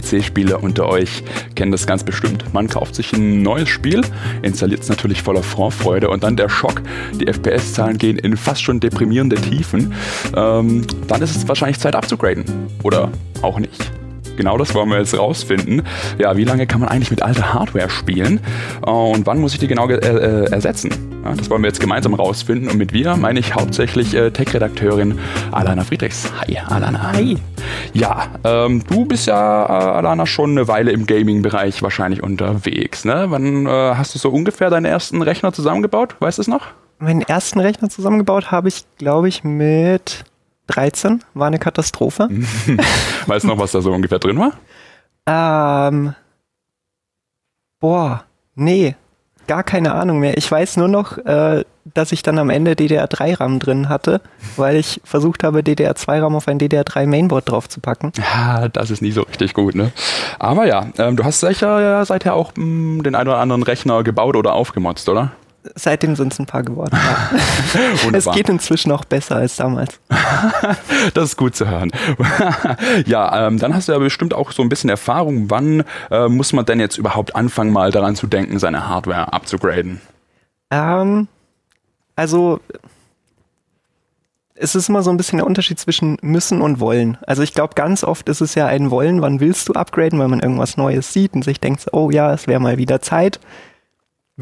PC-Spieler unter euch kennen das ganz bestimmt. Man kauft sich ein neues Spiel, installiert es natürlich voller Vorfreude und dann der Schock, die FPS-Zahlen gehen in fast schon deprimierende Tiefen. Ähm, dann ist es wahrscheinlich Zeit abzugraden. Oder auch nicht. Genau das wollen wir jetzt rausfinden. Ja, wie lange kann man eigentlich mit alter Hardware spielen und wann muss ich die genau äh, äh, ersetzen? Ja, das wollen wir jetzt gemeinsam rausfinden und mit wir meine ich hauptsächlich äh, Tech-Redakteurin Alana Friedrichs. Hi, Alana. Hi. Ja, ähm, du bist ja, äh, Alana, schon eine Weile im Gaming-Bereich wahrscheinlich unterwegs. Ne? Wann äh, hast du so ungefähr deinen ersten Rechner zusammengebaut? Weißt du es noch? Meinen ersten Rechner zusammengebaut habe ich, glaube ich, mit 13. War eine Katastrophe. weißt du noch, was da so ungefähr drin war? Ähm, boah, nee, gar keine Ahnung mehr. Ich weiß nur noch, äh, dass ich dann am Ende DDR3-RAM drin hatte, weil ich versucht habe, DDR2-RAM auf ein DDR3-Mainboard draufzupacken. Ja, das ist nie so richtig gut, ne? Aber ja, ähm, du hast sicher ja seither auch mh, hm, den einen oder anderen Rechner gebaut oder aufgemotzt, oder? Seitdem sind es ein paar geworden. Ja. es geht inzwischen auch besser als damals. das ist gut zu hören. ja, ähm, dann hast du ja bestimmt auch so ein bisschen Erfahrung. Wann äh, muss man denn jetzt überhaupt anfangen, mal daran zu denken, seine Hardware abzugraden? Ähm, also es ist immer so ein bisschen der Unterschied zwischen müssen und wollen. Also ich glaube, ganz oft ist es ja ein Wollen, wann willst du upgraden, weil man irgendwas Neues sieht und sich denkt, oh ja, es wäre mal wieder Zeit.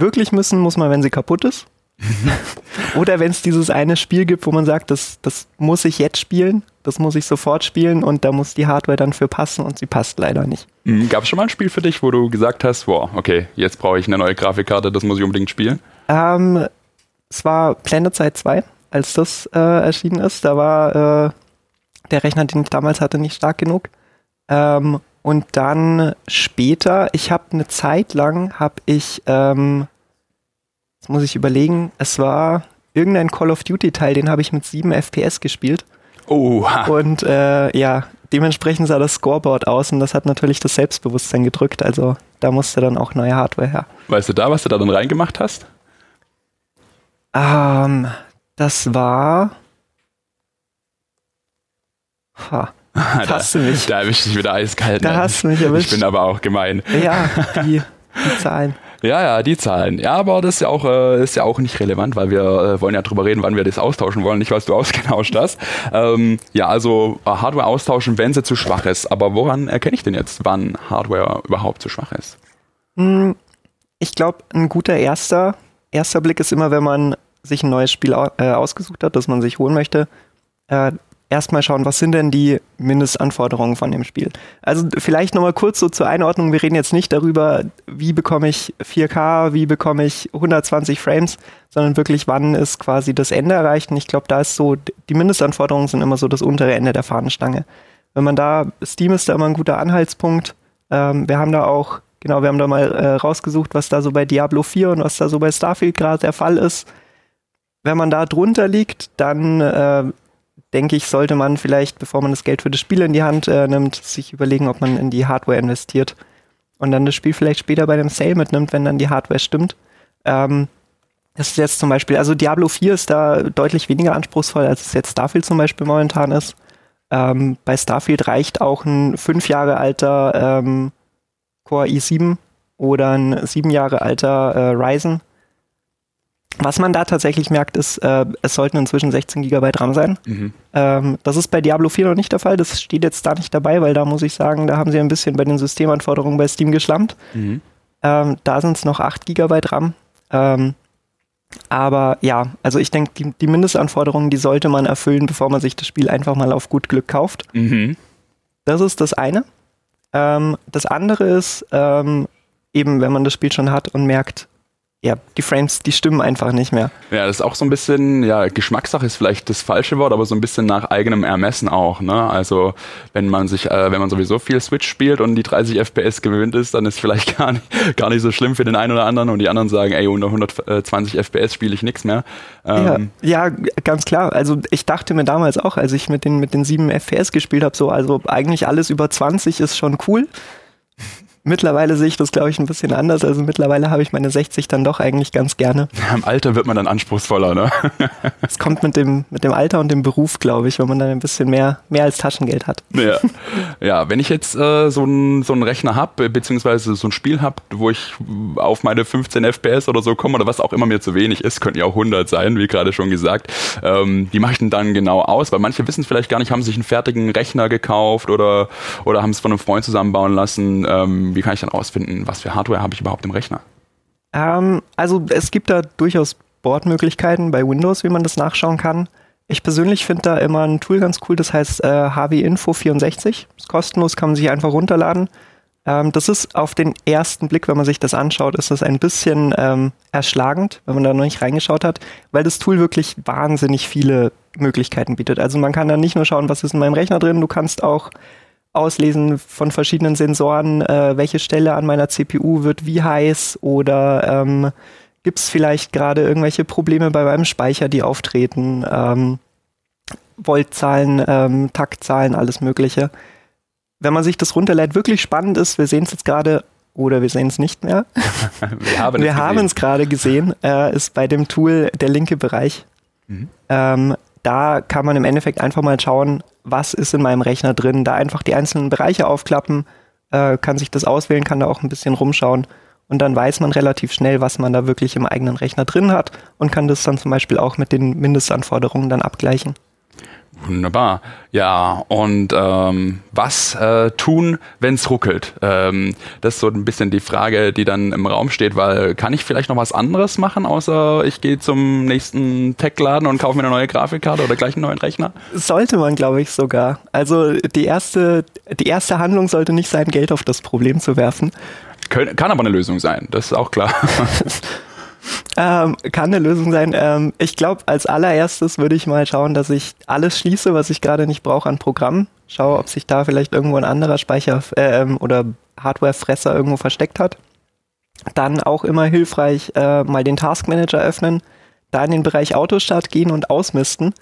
Wirklich müssen muss man, wenn sie kaputt ist. Oder wenn es dieses eine Spiel gibt, wo man sagt, das, das muss ich jetzt spielen, das muss ich sofort spielen und da muss die Hardware dann für passen und sie passt leider nicht. Mhm. Gab es schon mal ein Spiel für dich, wo du gesagt hast, wow, okay, jetzt brauche ich eine neue Grafikkarte, das muss ich unbedingt spielen? Ähm, es war Planet Side 2, als das äh, erschienen ist. Da war äh, der Rechner, den ich damals hatte, nicht stark genug. Ähm, und dann später, ich habe eine Zeit lang, habe ich, ähm, jetzt muss ich überlegen, es war irgendein Call of Duty Teil, den habe ich mit 7 FPS gespielt. Oh. Und äh, ja, dementsprechend sah das Scoreboard aus und das hat natürlich das Selbstbewusstsein gedrückt. Also da musste dann auch neue Hardware her. Weißt du da, was du da dann reingemacht hast? Ähm, das war. Ha. Da, hast du mich. Da erwischt dich wieder eiskalt. Da ne? hast du mich erwischt. Ich bin aber auch gemein. Ja, die, die Zahlen. Ja, ja, die Zahlen. Ja, aber das ist ja auch, äh, ist ja auch nicht relevant, weil wir äh, wollen ja drüber reden, wann wir das austauschen wollen, nicht was du ausgetauscht hast. Ähm, ja, also äh, Hardware austauschen, wenn sie zu schwach ist. Aber woran erkenne ich denn jetzt, wann Hardware überhaupt zu schwach ist? Hm, ich glaube, ein guter erster, erster Blick ist immer, wenn man sich ein neues Spiel äh, ausgesucht hat, das man sich holen möchte, äh, erstmal schauen, was sind denn die Mindestanforderungen von dem Spiel. Also vielleicht nochmal kurz so zur Einordnung. Wir reden jetzt nicht darüber, wie bekomme ich 4K, wie bekomme ich 120 Frames, sondern wirklich, wann ist quasi das Ende erreicht. Und ich glaube, da ist so, die Mindestanforderungen sind immer so das untere Ende der Fahnenstange. Wenn man da, Steam ist da immer ein guter Anhaltspunkt. Ähm, wir haben da auch, genau, wir haben da mal äh, rausgesucht, was da so bei Diablo 4 und was da so bei Starfield gerade der Fall ist. Wenn man da drunter liegt, dann äh, denke ich, sollte man vielleicht, bevor man das Geld für das Spiel in die Hand äh, nimmt, sich überlegen, ob man in die Hardware investiert und dann das Spiel vielleicht später bei dem Sale mitnimmt, wenn dann die Hardware stimmt. Ähm, das ist jetzt zum Beispiel, also Diablo 4 ist da deutlich weniger anspruchsvoll, als es jetzt Starfield zum Beispiel momentan ist. Ähm, bei Starfield reicht auch ein fünf Jahre alter ähm, Core i7 oder ein sieben Jahre alter äh, Ryzen was man da tatsächlich merkt, ist, äh, es sollten inzwischen 16 GB RAM sein. Mhm. Ähm, das ist bei Diablo 4 noch nicht der Fall. Das steht jetzt da nicht dabei, weil da muss ich sagen, da haben sie ein bisschen bei den Systemanforderungen bei Steam geschlampt. Mhm. Ähm, da sind es noch 8 GB RAM. Ähm, aber ja, also ich denke, die, die, Mindestanforderungen, die sollte man erfüllen, bevor man sich das Spiel einfach mal auf gut Glück kauft. Mhm. Das ist das eine. Ähm, das andere ist ähm, eben, wenn man das Spiel schon hat und merkt, ja, die Frames, die stimmen einfach nicht mehr. Ja, das ist auch so ein bisschen, ja, Geschmackssache ist vielleicht das falsche Wort, aber so ein bisschen nach eigenem Ermessen auch, ne? Also, wenn man sich, äh, wenn man sowieso viel Switch spielt und die 30 FPS gewöhnt ist, dann ist vielleicht gar nicht, gar nicht so schlimm für den einen oder anderen und die anderen sagen, ey, unter 120 FPS spiele ich nichts mehr. Ähm ja, ja, ganz klar. Also, ich dachte mir damals auch, als ich mit den, mit den 7 FPS gespielt habe, so, also eigentlich alles über 20 ist schon cool Mittlerweile sehe ich das, glaube ich, ein bisschen anders. Also mittlerweile habe ich meine 60 dann doch eigentlich ganz gerne. Ja, Im Alter wird man dann anspruchsvoller, ne? Es kommt mit dem, mit dem Alter und dem Beruf, glaube ich, wenn man dann ein bisschen mehr, mehr als Taschengeld hat. Ja, ja wenn ich jetzt äh, so einen so einen Rechner habe, beziehungsweise so ein Spiel habe, wo ich auf meine 15 FPS oder so komme oder was auch immer mir zu wenig ist, könnten ja auch 100 sein, wie gerade schon gesagt, ähm, wie mache ich denn dann genau aus? Weil manche wissen es vielleicht gar nicht, haben sich einen fertigen Rechner gekauft oder, oder haben es von einem Freund zusammenbauen lassen. Ähm, wie kann ich dann rausfinden, was für Hardware habe ich überhaupt im Rechner? Ähm, also es gibt da durchaus Bordmöglichkeiten bei Windows, wie man das nachschauen kann. Ich persönlich finde da immer ein Tool ganz cool, das heißt äh, HW Info 64. Ist kostenlos, kann man sich einfach runterladen. Ähm, das ist auf den ersten Blick, wenn man sich das anschaut, ist das ein bisschen ähm, erschlagend, wenn man da noch nicht reingeschaut hat, weil das Tool wirklich wahnsinnig viele Möglichkeiten bietet. Also man kann da nicht nur schauen, was ist in meinem Rechner drin, du kannst auch auslesen von verschiedenen Sensoren, äh, welche Stelle an meiner CPU wird wie heiß oder ähm, gibt es vielleicht gerade irgendwelche Probleme bei meinem Speicher, die auftreten, ähm, Voltzahlen, ähm, Taktzahlen, alles Mögliche. Wenn man sich das runterlädt, wirklich spannend ist, wir sehen es jetzt gerade oder wir sehen es nicht mehr. wir haben es gerade gesehen, äh, ist bei dem Tool der linke Bereich. Mhm. Ähm, da kann man im Endeffekt einfach mal schauen, was ist in meinem Rechner drin, da einfach die einzelnen Bereiche aufklappen, äh, kann sich das auswählen, kann da auch ein bisschen rumschauen und dann weiß man relativ schnell, was man da wirklich im eigenen Rechner drin hat und kann das dann zum Beispiel auch mit den Mindestanforderungen dann abgleichen. Wunderbar. Ja, und ähm, was äh, tun, wenn es ruckelt? Ähm, das ist so ein bisschen die Frage, die dann im Raum steht, weil kann ich vielleicht noch was anderes machen, außer ich gehe zum nächsten Tech-Laden und kaufe mir eine neue Grafikkarte oder gleich einen neuen Rechner? Sollte man, glaube ich, sogar. Also die erste, die erste Handlung sollte nicht sein, Geld auf das Problem zu werfen. Kön kann aber eine Lösung sein, das ist auch klar. Ähm, kann eine Lösung sein. Ähm, ich glaube, als allererstes würde ich mal schauen, dass ich alles schließe, was ich gerade nicht brauche an Programmen. Schaue, ob sich da vielleicht irgendwo ein anderer Speicher äh, oder Hardwarefresser irgendwo versteckt hat. Dann auch immer hilfreich, äh, mal den Taskmanager öffnen, da in den Bereich Autostart gehen und ausmisten.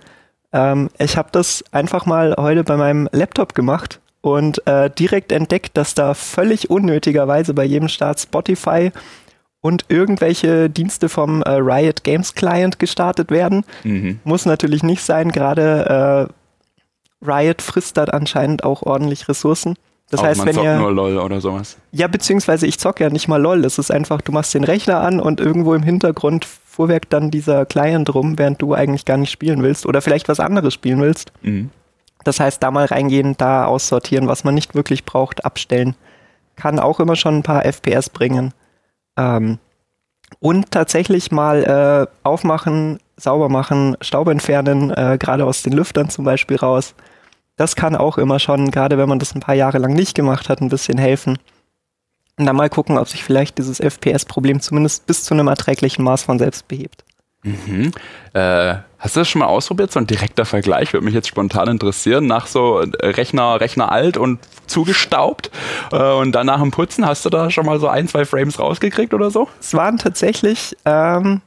Ähm, ich habe das einfach mal heute bei meinem Laptop gemacht und äh, direkt entdeckt, dass da völlig unnötigerweise bei jedem Start Spotify und irgendwelche Dienste vom äh, Riot Games Client gestartet werden. Mhm. Muss natürlich nicht sein, gerade äh, Riot frisst da anscheinend auch ordentlich Ressourcen. Das auch heißt, man wenn zockt ihr nur LOL oder sowas. Ja, beziehungsweise ich zocke ja nicht mal LOL. Es ist einfach, du machst den Rechner an und irgendwo im Hintergrund fuhrwerkt dann dieser Client rum, während du eigentlich gar nicht spielen willst oder vielleicht was anderes spielen willst. Mhm. Das heißt, da mal reingehen, da aussortieren, was man nicht wirklich braucht, abstellen. Kann auch immer schon ein paar FPS bringen. Ähm, und tatsächlich mal äh, aufmachen, sauber machen, Staub entfernen, äh, gerade aus den Lüftern zum Beispiel raus. Das kann auch immer schon, gerade wenn man das ein paar Jahre lang nicht gemacht hat, ein bisschen helfen. Und dann mal gucken, ob sich vielleicht dieses FPS-Problem zumindest bis zu einem erträglichen Maß von selbst behebt. Mhm. Äh, hast du das schon mal ausprobiert? So ein direkter Vergleich würde mich jetzt spontan interessieren. Nach so Rechner, Rechner alt und zugestaubt äh, und dann nach dem Putzen, hast du da schon mal so ein, zwei Frames rausgekriegt oder so? Es waren tatsächlich ähm,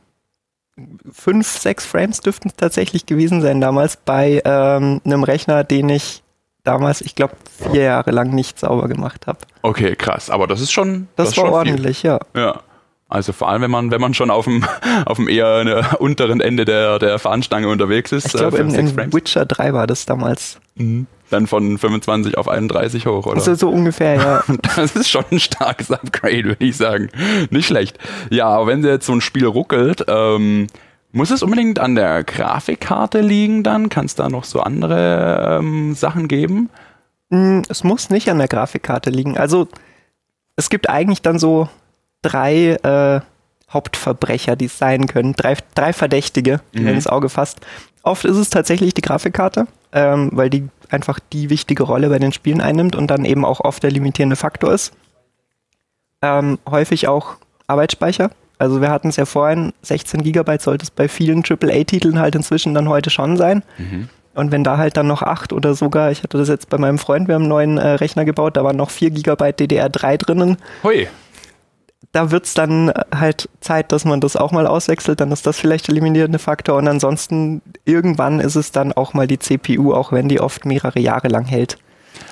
fünf, sechs Frames dürften es tatsächlich gewesen sein damals bei ähm, einem Rechner, den ich damals, ich glaube, vier Jahre lang nicht sauber gemacht habe. Okay, krass. Aber das ist schon. Das, das war ordentlich, viel. ja. Ja. Also vor allem, wenn man, wenn man schon auf dem, auf dem eher ne, unteren Ende der, der Fahnenstange unterwegs ist. Ich glaube, äh, in, in Witcher 3 war das damals. Mhm. Dann von 25 auf 31 hoch, oder? Also so ungefähr, ja. Das ist schon ein starkes Upgrade, würde ich sagen. Nicht schlecht. Ja, aber wenn jetzt so ein Spiel ruckelt, ähm, muss es unbedingt an der Grafikkarte liegen dann? Kann es da noch so andere ähm, Sachen geben? Mm, es muss nicht an der Grafikkarte liegen. Also es gibt eigentlich dann so drei äh, Hauptverbrecher, die es sein können. Drei, drei Verdächtige, die mhm. ins Auge fasst. Oft ist es tatsächlich die Grafikkarte, ähm, weil die einfach die wichtige Rolle bei den Spielen einnimmt und dann eben auch oft der limitierende Faktor ist. Ähm, häufig auch Arbeitsspeicher. Also wir hatten es ja vorhin, 16 Gigabyte sollte es bei vielen AAA-Titeln halt inzwischen dann heute schon sein. Mhm. Und wenn da halt dann noch 8 oder sogar, ich hatte das jetzt bei meinem Freund, wir haben einen neuen äh, Rechner gebaut, da waren noch 4 Gigabyte DDR3 drinnen. Hui da wird es dann halt Zeit, dass man das auch mal auswechselt, dann ist das vielleicht der limitierende Faktor und ansonsten irgendwann ist es dann auch mal die CPU, auch wenn die oft mehrere Jahre lang hält.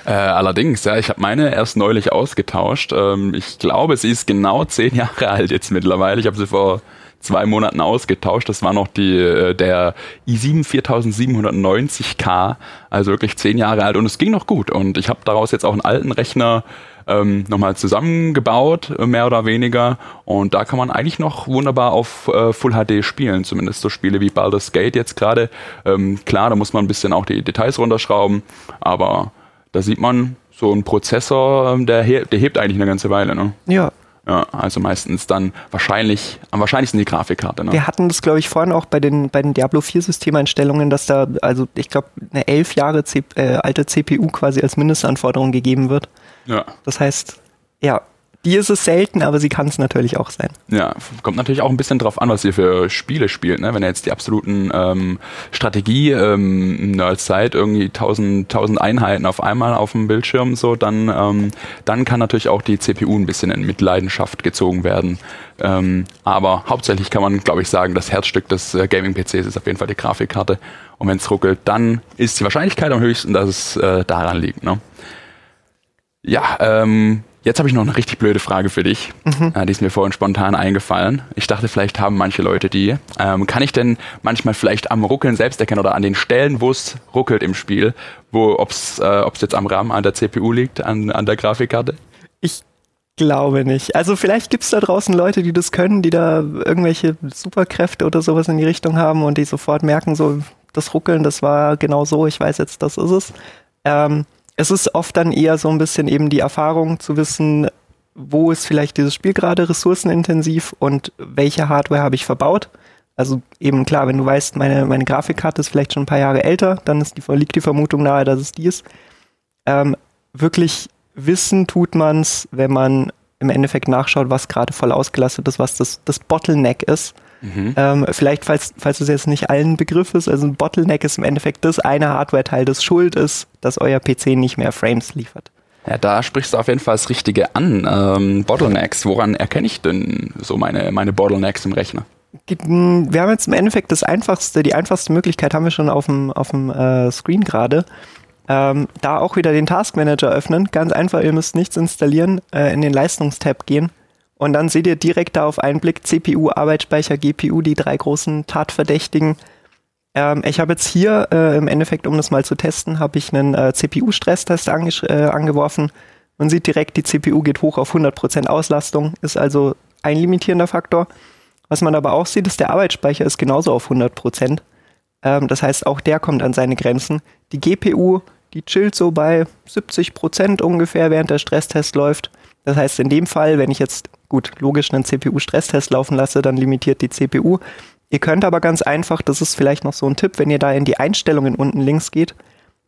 Äh, allerdings, ja, ich habe meine erst neulich ausgetauscht. Ähm, ich glaube, sie ist genau zehn Jahre alt jetzt mittlerweile. Ich habe sie vor zwei Monaten ausgetauscht. Das war noch die, äh, der i7 4790K, also wirklich zehn Jahre alt und es ging noch gut. Und ich habe daraus jetzt auch einen alten Rechner ähm, nochmal zusammengebaut, mehr oder weniger. Und da kann man eigentlich noch wunderbar auf äh, Full HD spielen, zumindest so Spiele wie Baldur's Gate jetzt gerade. Ähm, klar, da muss man ein bisschen auch die Details runterschrauben, aber da sieht man, so ein Prozessor, ähm, der, he der hebt eigentlich eine ganze Weile. Ne? Ja, ja, also meistens dann wahrscheinlich, am wahrscheinlichsten die Grafikkarte. Ne? Wir hatten das, glaube ich, vorhin auch bei den, bei den Diablo 4 Systemeinstellungen, dass da, also ich glaube, eine elf Jahre C äh, alte CPU quasi als Mindestanforderung gegeben wird. Ja. Das heißt, ja, die ist es selten, aber sie kann es natürlich auch sein. Ja, kommt natürlich auch ein bisschen drauf an, was ihr für Spiele spielt. Ne? Wenn ihr jetzt die absoluten ähm, Strategie-Nerds ähm, seid, irgendwie 1000, 1000 Einheiten auf einmal auf dem Bildschirm, so, dann, ähm, dann kann natürlich auch die CPU ein bisschen in Mitleidenschaft gezogen werden. Ähm, aber hauptsächlich kann man, glaube ich, sagen, das Herzstück des äh, Gaming-PCs ist auf jeden Fall die Grafikkarte. Und wenn es ruckelt, dann ist die Wahrscheinlichkeit am höchsten, dass es äh, daran liegt. Ne? Ja, ähm, Jetzt habe ich noch eine richtig blöde Frage für dich. Mhm. Äh, die ist mir vorhin spontan eingefallen. Ich dachte, vielleicht haben manche Leute die. Ähm, kann ich denn manchmal vielleicht am Ruckeln selbst erkennen oder an den Stellen, wo es ruckelt im Spiel, wo ob es äh, jetzt am RAM, an der CPU liegt, an, an der Grafikkarte? Ich glaube nicht. Also vielleicht gibt es da draußen Leute, die das können, die da irgendwelche Superkräfte oder sowas in die Richtung haben und die sofort merken, so das Ruckeln, das war genau so, ich weiß jetzt, das ist es. Ähm, es ist oft dann eher so ein bisschen eben die Erfahrung zu wissen, wo ist vielleicht dieses Spiel gerade ressourcenintensiv und welche Hardware habe ich verbaut. Also eben klar, wenn du weißt, meine, meine Grafikkarte ist vielleicht schon ein paar Jahre älter, dann ist die, liegt die Vermutung nahe, dass es die ist. Ähm, wirklich wissen tut man es, wenn man im Endeffekt nachschaut, was gerade voll ausgelastet ist, was das, das Bottleneck ist. Mhm. Ähm, vielleicht, falls, falls es jetzt nicht allen Begriff ist, also ein Bottleneck ist im Endeffekt das eine Hardware-Teil, das schuld ist, dass euer PC nicht mehr Frames liefert. Ja, da sprichst du auf jeden Fall das Richtige an. Ähm, Bottlenecks, woran erkenne ich denn so meine, meine Bottlenecks im Rechner? Wir haben jetzt im Endeffekt das einfachste, die einfachste Möglichkeit haben wir schon auf dem, auf dem äh, Screen gerade. Ähm, da auch wieder den Task Manager öffnen. Ganz einfach, ihr müsst nichts installieren, äh, in den Leistungstab gehen und dann seht ihr direkt da auf einen Blick CPU, Arbeitsspeicher, GPU, die drei großen Tatverdächtigen. Ähm, ich habe jetzt hier äh, im Endeffekt, um das mal zu testen, habe ich einen äh, CPU-Stresstest äh, angeworfen. Man sieht direkt, die CPU geht hoch auf 100% Auslastung, ist also ein limitierender Faktor. Was man aber auch sieht, ist, der Arbeitsspeicher ist genauso auf 100%. Ähm, das heißt, auch der kommt an seine Grenzen. Die GPU, die chillt so bei 70% ungefähr, während der Stresstest läuft. Das heißt, in dem Fall, wenn ich jetzt gut logisch einen CPU-Stresstest laufen lasse, dann limitiert die CPU. Ihr könnt aber ganz einfach, das ist vielleicht noch so ein Tipp, wenn ihr da in die Einstellungen unten links geht,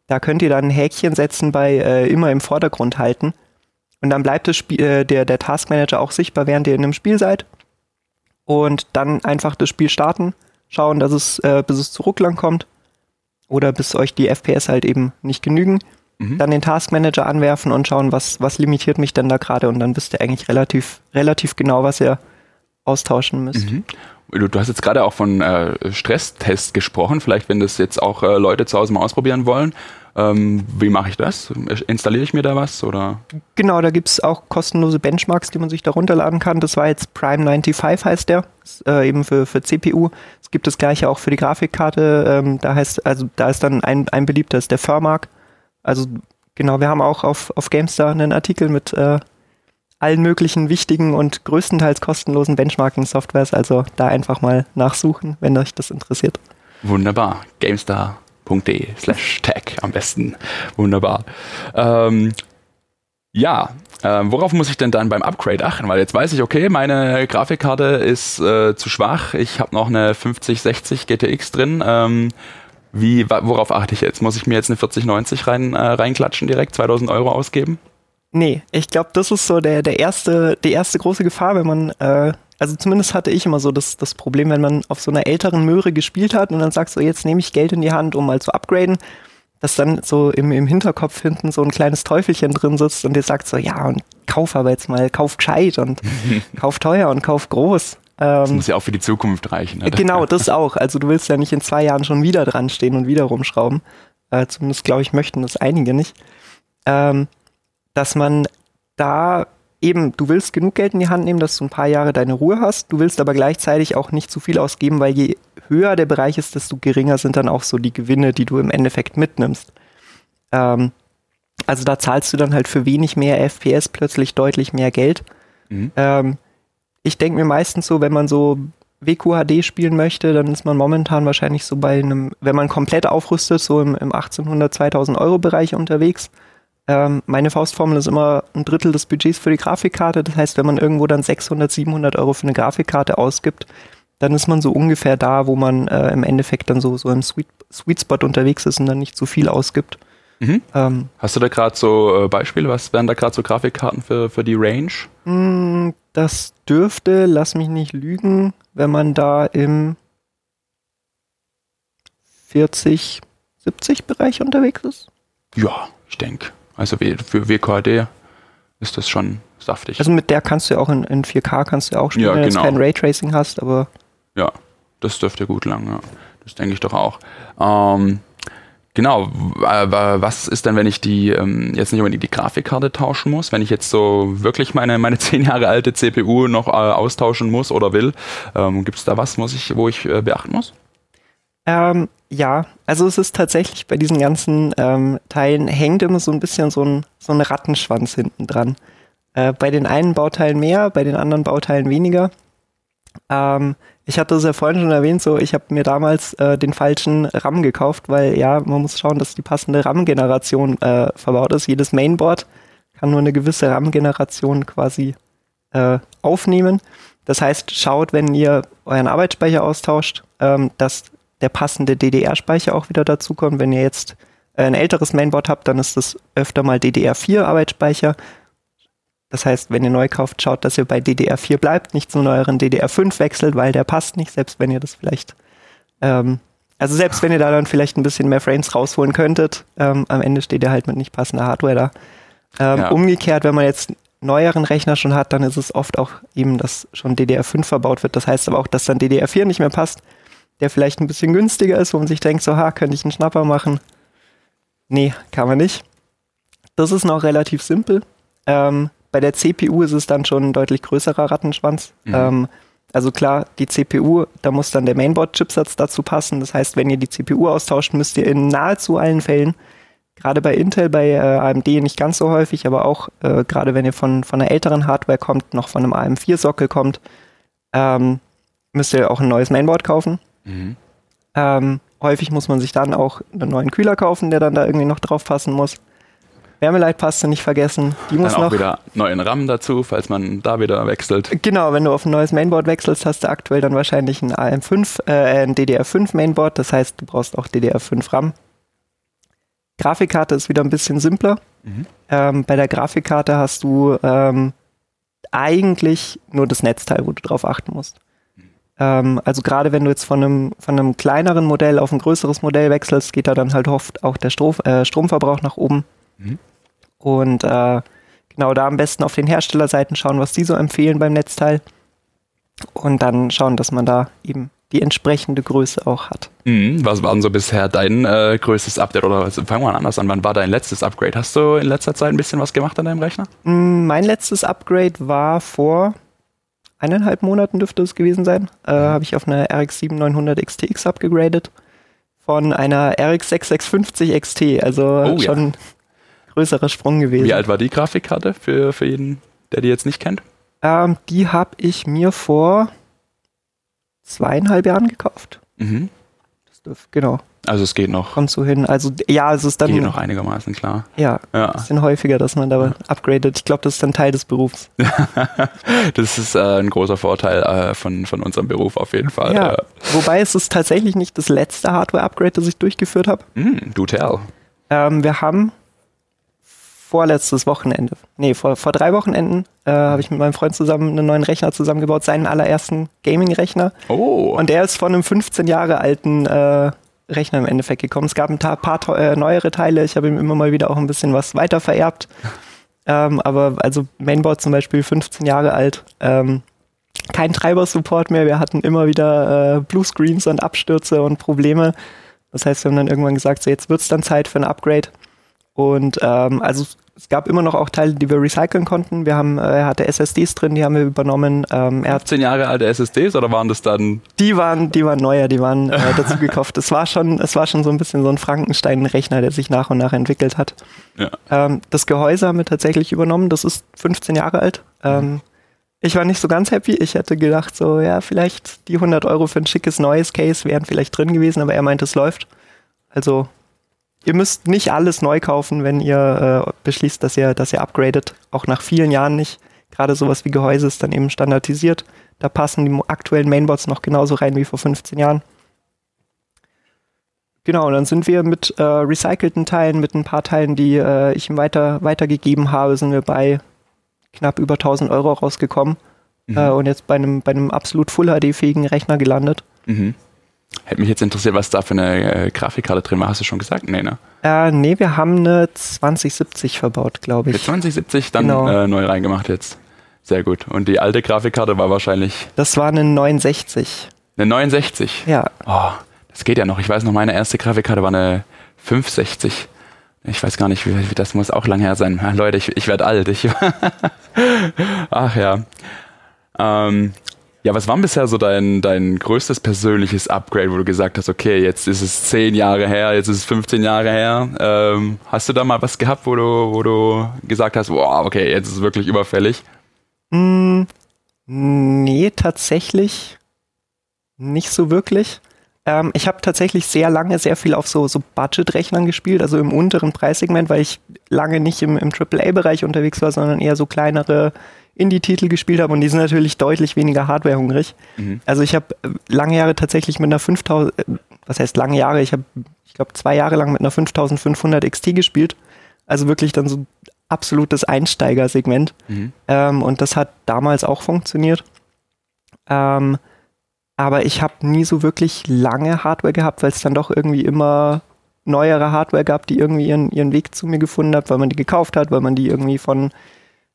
da könnt ihr dann ein Häkchen setzen bei äh, immer im Vordergrund halten. Und dann bleibt das Spiel, äh, der, der Taskmanager auch sichtbar, während ihr in einem Spiel seid. Und dann einfach das Spiel starten, schauen, dass es, äh, bis es zu Rucklern kommt. Oder bis euch die FPS halt eben nicht genügen. Mhm. Dann den Taskmanager anwerfen und schauen, was, was limitiert mich denn da gerade und dann wisst ihr eigentlich relativ, relativ genau, was ihr austauschen müsst. Mhm. Du, du, hast jetzt gerade auch von äh, Stresstest gesprochen. Vielleicht, wenn das jetzt auch äh, Leute zu Hause mal ausprobieren wollen. Ähm, wie mache ich das? Installiere ich mir da was? Oder? Genau, da gibt es auch kostenlose Benchmarks, die man sich da runterladen kann. Das war jetzt Prime 95 heißt der, ist, äh, eben für, für CPU. Es gibt das gleiche auch für die Grafikkarte. Ähm, da heißt, also da ist dann ein, ein beliebter ist der Furmark. Also genau, wir haben auch auf, auf GameStar einen Artikel mit äh, allen möglichen wichtigen und größtenteils kostenlosen Benchmarking-Softwares. Also da einfach mal nachsuchen, wenn euch das interessiert. Wunderbar. GameStar.de slash tag am besten. Wunderbar. Ähm, ja, äh, worauf muss ich denn dann beim Upgrade achten? Weil jetzt weiß ich, okay, meine Grafikkarte ist äh, zu schwach. Ich habe noch eine 5060 GTX drin. Ähm, wie, worauf achte ich jetzt? Muss ich mir jetzt eine 4090 rein, äh, reinklatschen direkt, 2000 Euro ausgeben? Nee, ich glaube, das ist so der, der erste, die erste große Gefahr, wenn man, äh, also zumindest hatte ich immer so das, das Problem, wenn man auf so einer älteren Möhre gespielt hat und dann sagst du, jetzt nehme ich Geld in die Hand, um mal zu upgraden, dass dann so im, im Hinterkopf hinten so ein kleines Teufelchen drin sitzt und dir sagt so, ja, und kauf aber jetzt mal, kauf gescheit und kauf teuer und kauf groß. Das ähm, muss ja auch für die Zukunft reichen. Oder? Genau, das auch. Also du willst ja nicht in zwei Jahren schon wieder dran stehen und wieder rumschrauben. Äh, zumindest glaube ich, möchten das einige nicht. ähm, dass man da eben, du willst genug Geld in die Hand nehmen, dass du ein paar Jahre deine Ruhe hast, du willst aber gleichzeitig auch nicht zu viel ausgeben, weil je höher der Bereich ist, desto geringer sind dann auch so die Gewinne, die du im Endeffekt mitnimmst. Ähm, also da zahlst du dann halt für wenig mehr FPS plötzlich deutlich mehr Geld. Mhm. Ähm, ich denke mir meistens so, wenn man so WQHD spielen möchte, dann ist man momentan wahrscheinlich so bei einem, wenn man komplett aufrüstet, so im, im 1800, 2000 Euro Bereich unterwegs. Ähm, meine Faustformel ist immer ein Drittel des Budgets für die Grafikkarte. Das heißt, wenn man irgendwo dann 600, 700 Euro für eine Grafikkarte ausgibt, dann ist man so ungefähr da, wo man äh, im Endeffekt dann so, so im Sweet, Sweet Spot unterwegs ist und dann nicht zu viel ausgibt. Mhm. Ähm, Hast du da gerade so äh, Beispiele? Was wären da gerade so Grafikkarten für, für die Range? Hm, das dürfte, lass mich nicht lügen, wenn man da im 40, 70 Bereich unterwegs ist. Ja, ich denke. Also für WQHD ist das schon saftig. Also mit der kannst du ja auch in, in 4K kannst du auch spielen, ja, wenn genau. du kein Raytracing hast, aber. Ja, das dürfte gut lang, ja. Das denke ich doch auch. Ähm, genau, was ist denn, wenn ich die ähm, jetzt nicht unbedingt die Grafikkarte tauschen muss, wenn ich jetzt so wirklich meine, meine zehn Jahre alte CPU noch äh, austauschen muss oder will? Ähm, Gibt es da was, muss ich, wo ich äh, beachten muss? Ähm, ja, also es ist tatsächlich bei diesen ganzen ähm, Teilen hängt immer so ein bisschen so ein, so ein Rattenschwanz hinten dran. Äh, bei den einen Bauteilen mehr, bei den anderen Bauteilen weniger. Ähm, ich hatte es ja vorhin schon erwähnt, so ich habe mir damals äh, den falschen RAM gekauft, weil ja, man muss schauen, dass die passende RAM-Generation äh, verbaut ist. Jedes Mainboard kann nur eine gewisse RAM-Generation quasi äh, aufnehmen. Das heißt, schaut, wenn ihr euren Arbeitsspeicher austauscht, ähm, dass der passende DDR-Speicher auch wieder dazukommt. Wenn ihr jetzt äh, ein älteres Mainboard habt, dann ist das öfter mal DDR4-Arbeitsspeicher. Das heißt, wenn ihr neu kauft, schaut, dass ihr bei DDR4 bleibt, nicht zu neueren DDR5 wechselt, weil der passt nicht, selbst wenn ihr das vielleicht, ähm, also selbst wenn ihr da dann vielleicht ein bisschen mehr Frames rausholen könntet, ähm, am Ende steht ihr halt mit nicht passender Hardware da. Ähm, ja. Umgekehrt, wenn man jetzt neueren Rechner schon hat, dann ist es oft auch eben, dass schon DDR5 verbaut wird. Das heißt aber auch, dass dann DDR4 nicht mehr passt, der vielleicht ein bisschen günstiger ist, wo man sich denkt, so, ha, könnte ich einen Schnapper machen. Nee, kann man nicht. Das ist noch relativ simpel. Ähm, bei der CPU ist es dann schon ein deutlich größerer Rattenschwanz. Mhm. Ähm, also klar, die CPU, da muss dann der Mainboard-Chipsatz dazu passen. Das heißt, wenn ihr die CPU austauscht, müsst ihr in nahezu allen Fällen, gerade bei Intel, bei äh, AMD nicht ganz so häufig, aber auch äh, gerade wenn ihr von, von einer älteren Hardware kommt, noch von einem AM4-Sockel kommt, ähm, müsst ihr auch ein neues Mainboard kaufen. Mhm. Ähm, häufig muss man sich dann auch einen neuen Kühler kaufen, der dann da irgendwie noch drauf passen muss. Wärmeleitpaste nicht vergessen. Die muss Dann auch noch. wieder neuen RAM dazu, falls man da wieder wechselt. Genau, wenn du auf ein neues Mainboard wechselst, hast du aktuell dann wahrscheinlich ein AM5, äh, ein DDR5 Mainboard. Das heißt, du brauchst auch DDR5 RAM. Grafikkarte ist wieder ein bisschen simpler. Mhm. Ähm, bei der Grafikkarte hast du ähm, eigentlich nur das Netzteil, wo du drauf achten musst. Ähm, also gerade wenn du jetzt von einem, von einem kleineren Modell auf ein größeres Modell wechselst, geht da dann halt oft auch der Strom, äh, Stromverbrauch nach oben. Mhm. Und äh, genau da am besten auf den Herstellerseiten schauen, was die so empfehlen beim Netzteil. Und dann schauen, dass man da eben die entsprechende Größe auch hat. Mhm. Was war denn so bisher dein äh, größtes Update? Oder fangen wir mal anders an. Wann war dein letztes Upgrade? Hast du in letzter Zeit ein bisschen was gemacht an deinem Rechner? Mm, mein letztes Upgrade war vor eineinhalb Monaten dürfte es gewesen sein. Äh, mhm. Habe ich auf eine RX 7900 XTX abgegradet von einer RX 6650 XT. Also oh, schon ja größerer Sprung gewesen. Wie alt war die Grafikkarte für, für jeden, der die jetzt nicht kennt? Ähm, die habe ich mir vor zweieinhalb Jahren gekauft. Mhm. Das dürfte, genau. Also es geht noch. Kommt so hin. Also ja, es ist dann. Geht noch einigermaßen, klar. Ja, ja. ein bisschen häufiger, dass man da ja. upgradet. Ich glaube, das ist dann Teil des Berufs. das ist äh, ein großer Vorteil äh, von, von unserem Beruf auf jeden Fall. Ja. Wobei es ist tatsächlich nicht das letzte Hardware-Upgrade, das ich durchgeführt habe. Mm, do tell. Ähm, wir haben vorletztes Wochenende, nee, vor, vor drei Wochenenden äh, habe ich mit meinem Freund zusammen einen neuen Rechner zusammengebaut, seinen allerersten Gaming-Rechner. Oh. Und der ist von einem 15 Jahre alten äh, Rechner im Endeffekt gekommen. Es gab ein paar, paar äh, neuere Teile, ich habe ihm immer mal wieder auch ein bisschen was weiter vererbt. ähm, aber also Mainboard zum Beispiel 15 Jahre alt. Ähm, kein Treiber-Support mehr, wir hatten immer wieder äh, Bluescreens und Abstürze und Probleme. Das heißt, wir haben dann irgendwann gesagt, so jetzt wird es dann Zeit für ein Upgrade. Und ähm, also es gab immer noch auch Teile, die wir recyceln konnten. Wir haben, äh, er hatte SSDs drin, die haben wir übernommen. Ähm, er 15 Jahre alte SSDs oder waren das dann? Die waren, die waren neuer, die waren äh, dazu gekauft. Es war schon, es war schon so ein bisschen so ein Frankenstein-Rechner, der sich nach und nach entwickelt hat. Ja. Ähm, das Gehäuse haben wir tatsächlich übernommen. Das ist 15 Jahre alt. Ähm, ich war nicht so ganz happy. Ich hätte gedacht, so, ja, vielleicht die 100 Euro für ein schickes neues Case wären vielleicht drin gewesen, aber er meint, es läuft. Also ihr müsst nicht alles neu kaufen, wenn ihr äh, beschließt, dass ihr, dass ihr upgradet. Auch nach vielen Jahren nicht. Gerade sowas wie Gehäuse ist dann eben standardisiert. Da passen die aktuellen Mainboards noch genauso rein wie vor 15 Jahren. Genau, und dann sind wir mit äh, recycelten Teilen, mit ein paar Teilen, die äh, ich ihm weiter, weitergegeben habe, sind wir bei knapp über 1000 Euro rausgekommen. Mhm. Äh, und jetzt bei einem, bei einem absolut Full HD-fähigen Rechner gelandet. Mhm. Hätte mich jetzt interessiert, was da für eine äh, Grafikkarte drin war. Hast du schon gesagt? Nee, ne? Äh, nee, wir haben eine 2070 verbaut, glaube ich. Eine 2070 dann genau. äh, neu reingemacht jetzt. Sehr gut. Und die alte Grafikkarte war wahrscheinlich. Das war eine 69. Eine 69? Ja. Oh, das geht ja noch. Ich weiß noch, meine erste Grafikkarte war eine 560. Ich weiß gar nicht, wie, wie das muss auch lang her sein. Leute, ich, ich werde alt. Ich Ach ja. Ähm, ja, was war bisher so dein, dein größtes persönliches Upgrade, wo du gesagt hast, okay, jetzt ist es zehn Jahre her, jetzt ist es 15 Jahre her. Ähm, hast du da mal was gehabt, wo du, wo du gesagt hast, wow, okay, jetzt ist es wirklich überfällig? Mm, nee, tatsächlich nicht so wirklich. Ähm, ich habe tatsächlich sehr lange sehr viel auf so, so Budget-Rechnern gespielt, also im unteren Preissegment, weil ich lange nicht im, im AAA-Bereich unterwegs war, sondern eher so kleinere Indie-Titel gespielt habe und die sind natürlich deutlich weniger hardwarehungrig. Mhm. Also ich habe äh, lange Jahre tatsächlich mit einer 5000, äh, was heißt lange Jahre? Ich habe, ich glaube, zwei Jahre lang mit einer 5500 XT gespielt. Also wirklich dann so absolutes Einsteigersegment. Mhm. Ähm, und das hat damals auch funktioniert. Ähm, aber ich habe nie so wirklich lange Hardware gehabt, weil es dann doch irgendwie immer neuere Hardware gab, die irgendwie ihren, ihren Weg zu mir gefunden hat, weil man die gekauft hat, weil man die irgendwie von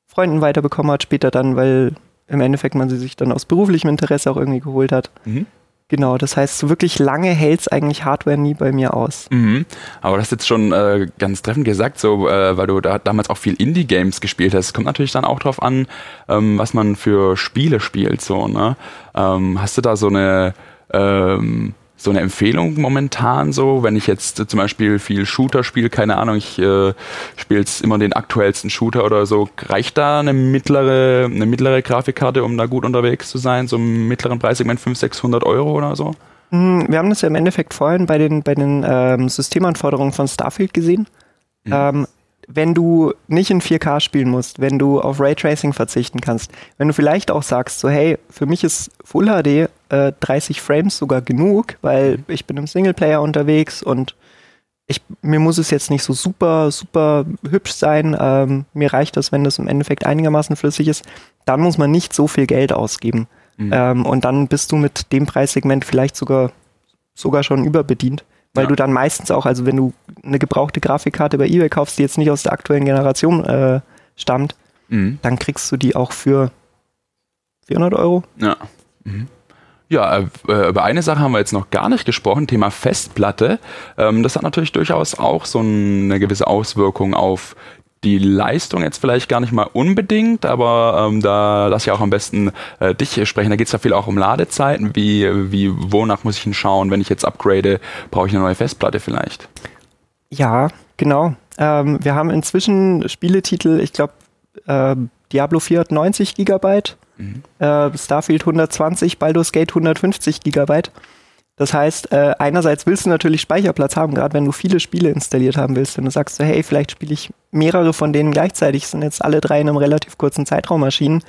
Freunden weiterbekommen hat, später dann, weil im Endeffekt man sie sich dann aus beruflichem Interesse auch irgendwie geholt hat. Mhm. Genau, das heißt, wirklich lange hält es eigentlich Hardware nie bei mir aus. Mhm. Aber du hast jetzt schon äh, ganz treffend gesagt, so, äh, weil du da damals auch viel Indie-Games gespielt hast. Kommt natürlich dann auch drauf an, ähm, was man für Spiele spielt. So, ne? Ähm, hast du da so eine ähm, so eine Empfehlung momentan so, wenn ich jetzt äh, zum Beispiel viel Shooter spiele, keine Ahnung, ich äh, spiele jetzt immer den aktuellsten Shooter oder so, reicht da eine mittlere, eine mittlere Grafikkarte, um da gut unterwegs zu sein, so im mittleren Preissegment 500, 600 Euro oder so? Hm, wir haben das ja im Endeffekt vorhin bei den, bei den ähm, Systemanforderungen von Starfield gesehen. Mhm. Ähm, wenn du nicht in 4K spielen musst, wenn du auf Raytracing verzichten kannst, wenn du vielleicht auch sagst, so hey, für mich ist Full HD äh, 30 Frames sogar genug, weil ich bin im Singleplayer unterwegs und ich, mir muss es jetzt nicht so super, super hübsch sein. Ähm, mir reicht das, wenn das im Endeffekt einigermaßen flüssig ist. Dann muss man nicht so viel Geld ausgeben. Mhm. Ähm, und dann bist du mit dem Preissegment vielleicht sogar, sogar schon überbedient. Weil ja. du dann meistens auch, also wenn du eine gebrauchte Grafikkarte bei eBay kaufst, die jetzt nicht aus der aktuellen Generation äh, stammt, mhm. dann kriegst du die auch für 400 Euro. Ja. Mhm. Ja, äh, über eine Sache haben wir jetzt noch gar nicht gesprochen, Thema Festplatte. Ähm, das hat natürlich durchaus auch so eine gewisse Auswirkung auf die Leistung jetzt vielleicht gar nicht mal unbedingt, aber ähm, da lass ich auch am besten äh, dich sprechen. Da geht es ja viel auch um Ladezeiten. Wie, wie, wonach muss ich denn schauen, wenn ich jetzt upgrade, brauche ich eine neue Festplatte vielleicht? Ja, genau. Ähm, wir haben inzwischen Spieletitel, ich glaube, äh, Diablo 4 hat 90 Gigabyte, mhm. äh, Starfield 120, Baldur's Gate 150 Gigabyte. Das heißt, äh, einerseits willst du natürlich Speicherplatz haben, gerade wenn du viele Spiele installiert haben willst. Wenn du sagst so, hey, vielleicht spiele ich mehrere von denen gleichzeitig, sind jetzt alle drei in einem relativ kurzen Zeitraum erschienen.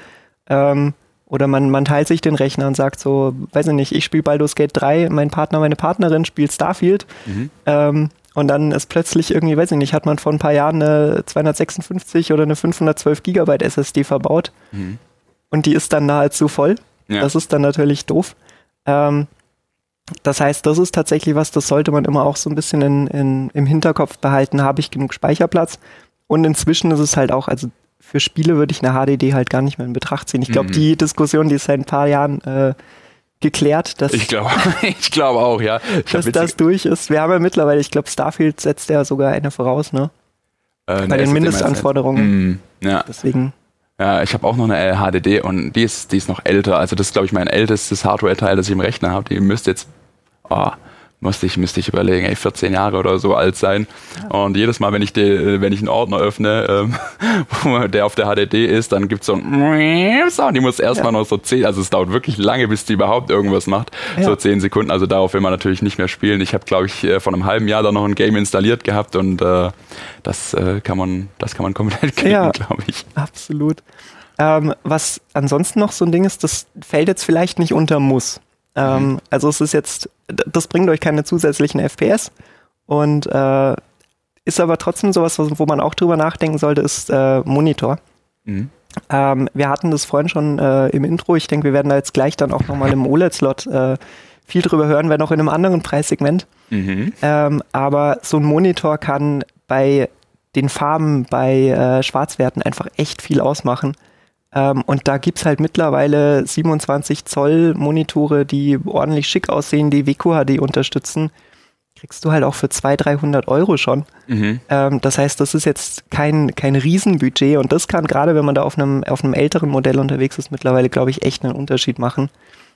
Ähm, oder man, man teilt sich den Rechner und sagt so, weiß ich nicht, ich spiele Baldur's Gate 3, mein Partner, meine Partnerin spielt Starfield. Mhm. Ähm, und dann ist plötzlich irgendwie, weiß ich nicht, hat man vor ein paar Jahren eine 256 oder eine 512 Gigabyte SSD verbaut. Mhm. Und die ist dann nahezu voll. Ja. Das ist dann natürlich doof. Ähm, das heißt, das ist tatsächlich was, das sollte man immer auch so ein bisschen in, in, im Hinterkopf behalten. Habe ich genug Speicherplatz? Und inzwischen ist es halt auch, also für Spiele würde ich eine HDD halt gar nicht mehr in Betracht ziehen. Ich glaube, mhm. die Diskussion, die ist seit ein paar Jahren äh, geklärt, dass ich glaube, ich glaube auch, ja. Ich dass das durch ist. Wir haben ja mittlerweile, ich glaube, Starfield setzt ja sogar eine voraus, ne? Äh, Bei den Mindestanforderungen. Mm, ja. Deswegen. Ja, ich habe auch noch eine HDD und die ist, die ist noch älter. Also das ist, glaube ich, mein ältestes Hardware-Teil, das ich im Rechner habe. Die müsste jetzt, oh, musste ich, müsste ich überlegen, ey, 14 Jahre oder so alt sein. Und jedes Mal, wenn ich, die, wenn ich einen Ordner öffne, ähm, der auf der HDD ist, dann gibt es so ein Sound. Die muss erstmal ja. noch so 10, also es dauert wirklich lange, bis die überhaupt irgendwas macht. Ja. So 10 Sekunden, also darauf will man natürlich nicht mehr spielen. Ich habe, glaube ich, äh, vor einem halben Jahr da noch ein Game installiert gehabt und äh, das, äh, kann man, das kann man komplett kriegen, ja, glaube ich. Absolut. Ähm, was ansonsten noch so ein Ding ist, das fällt jetzt vielleicht nicht unter Muss. Ähm, mhm. Also es ist jetzt, das bringt euch keine zusätzlichen FPS und äh, ist aber trotzdem sowas, wo man auch drüber nachdenken sollte, ist äh, Monitor. Mhm. Ähm, wir hatten das vorhin schon äh, im Intro. Ich denke, wir werden da jetzt gleich dann auch nochmal im OLED-Slot äh, viel drüber hören, wenn auch in einem anderen Preissegment. Mhm. Ähm, aber so ein Monitor kann bei den Farben, bei äh, Schwarzwerten einfach echt viel ausmachen. Ähm, und da gibt es halt mittlerweile 27 Zoll Monitore, die ordentlich schick aussehen, die WQHD unterstützen. Kriegst du halt auch für 200, 300 Euro schon. Mhm. Ähm, das heißt, das ist jetzt kein, kein Riesenbudget und das kann gerade, wenn man da auf einem, auf einem älteren Modell unterwegs ist, mittlerweile, glaube ich, echt einen Unterschied machen.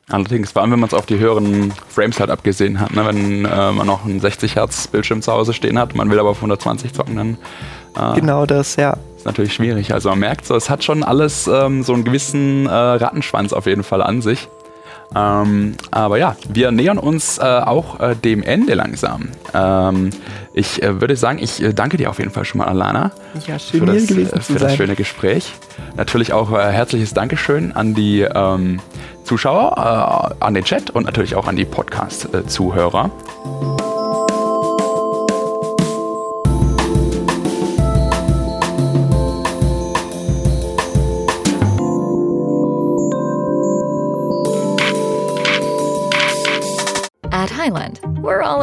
Allerdings, vor allem wenn man es auf die höheren Frames halt abgesehen hat, ne? wenn äh, man noch einen 60 Hertz Bildschirm zu Hause stehen hat, man will aber auf 120 zocken, dann äh, genau das, ja ist natürlich schwierig. Also man merkt so, es hat schon alles ähm, so einen gewissen äh, Rattenschwanz auf jeden Fall an sich. Ähm, aber ja, wir nähern uns äh, auch äh, dem Ende langsam. Ähm, ich äh, würde sagen, ich äh, danke dir auf jeden Fall schon mal, Alana, ja, schön für, das, äh, für das schöne Gespräch. Natürlich auch äh, herzliches Dankeschön an die ähm, Zuschauer, an den Chat und natürlich auch an die Podcast-Zuhörer.